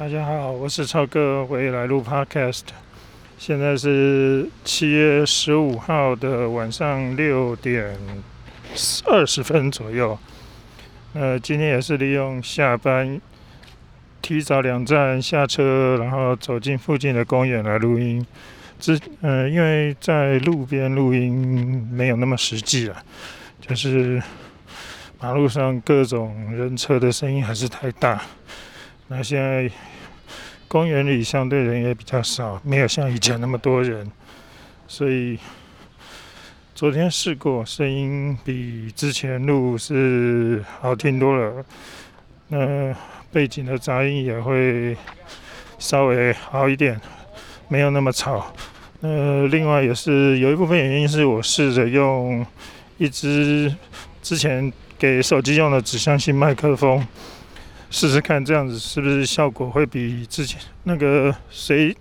大家好，我是超哥，我也来录 Podcast。现在是七月十五号的晚上六点二十分左右。呃，今天也是利用下班提早两站下车，然后走进附近的公园来录音。之呃，因为在路边录音没有那么实际了，就是马路上各种人车的声音还是太大。那现在公园里相对人也比较少，没有像以前那么多人，所以昨天试过，声音比之前录是好听多了。那背景的杂音也会稍微好一点，没有那么吵。呃，另外也是有一部分原因是我试着用一支之前给手机用的指向性麦克风，试试看这样子是不是效果会比之前那个谁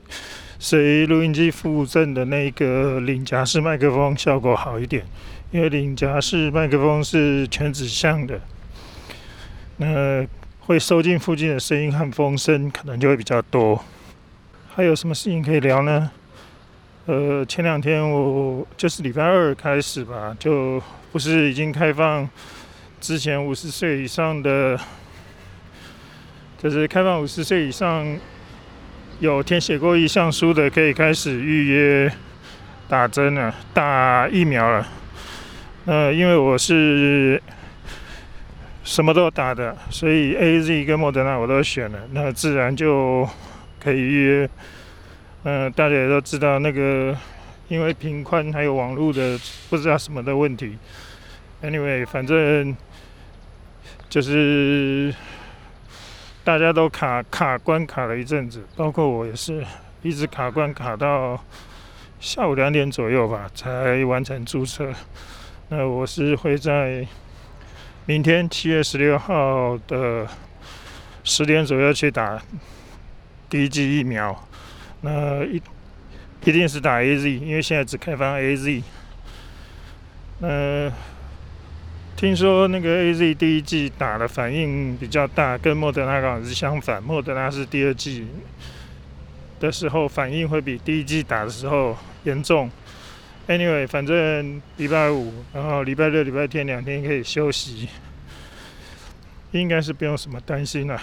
谁录音机附赠的那个领夹式麦克风效果好一点，因为领夹式麦克风是全指向的，那会收进附近的声音和风声可能就会比较多。还有什么事情可以聊呢？呃，前两天我就是礼拜二开始吧，就不是已经开放之前五十岁以上的，就是开放五十岁以上有填写过意向书的，可以开始预约打针了，打疫苗了。呃，因为我是什么都打的，所以 A Z 跟莫德纳我都选了，那自然就可以预约。嗯，大家也都知道那个，因为频宽还有网络的不知道什么的问题。Anyway，反正就是大家都卡卡关卡了一阵子，包括我也是一直卡关卡到下午两点左右吧才完成注册。那我是会在明天七月十六号的十点左右去打第一剂疫苗。那一一定是打 A Z，因为现在只开放 A Z。呃，听说那个 A Z 第一季打的反应比较大，跟莫德纳刚好是相反。莫德纳是第二季的时候反应会比第一季打的时候严重。Anyway，反正礼拜五，然后礼拜六、礼拜天两天可以休息，应该是不用什么担心了。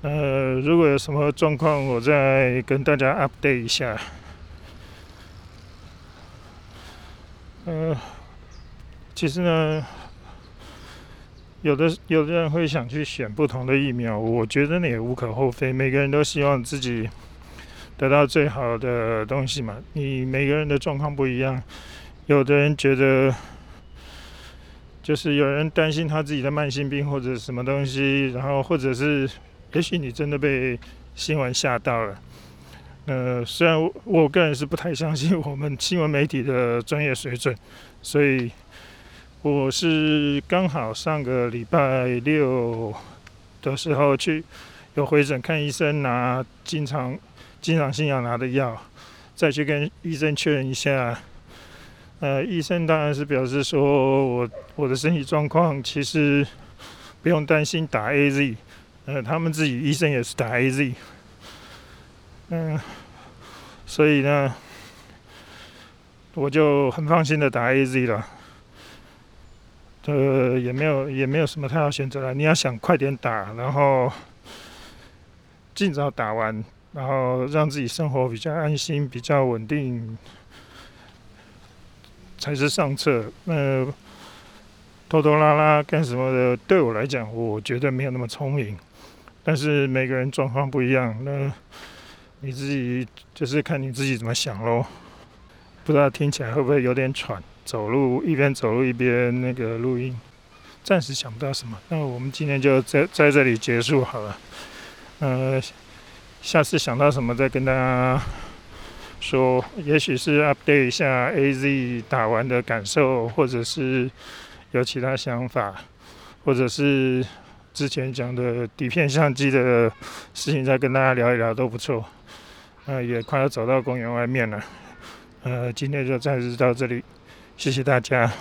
呃，如果有什么状况，我再跟大家 update 一下。呃，其实呢，有的有的人会想去选不同的疫苗，我觉得那也无可厚非。每个人都希望自己得到最好的东西嘛。你每个人的状况不一样，有的人觉得，就是有人担心他自己的慢性病或者什么东西，然后或者是。也许你真的被新闻吓到了。呃，虽然我我个人是不太相信我们新闻媒体的专业水准，所以我是刚好上个礼拜六的时候去有回诊看医生，拿经常经常性要拿的药，再去跟医生确认一下。呃，医生当然是表示说我我的身体状况其实不用担心打 A Z。呃，他们自己医生也是打 A Z，嗯，所以呢，我就很放心的打 A Z 了。呃，也没有也没有什么太好选择了。你要想快点打，然后尽早打完，然后让自己生活比较安心、比较稳定，才是上策。那拖拖拉拉干什么的？对我来讲，我觉得没有那么聪明。但是每个人状况不一样，那你自己就是看你自己怎么想喽。不知道听起来会不会有点喘？走路一边走路一边那个录音，暂时想不到什么。那我们今天就在在这里结束好了。呃，下次想到什么再跟大家说。也许是 update 一下 AZ 打完的感受，或者是有其他想法，或者是。之前讲的底片相机的事情，再跟大家聊一聊都不错。呃，也快要走到公园外面了。呃，今天就暂时到这里，谢谢大家。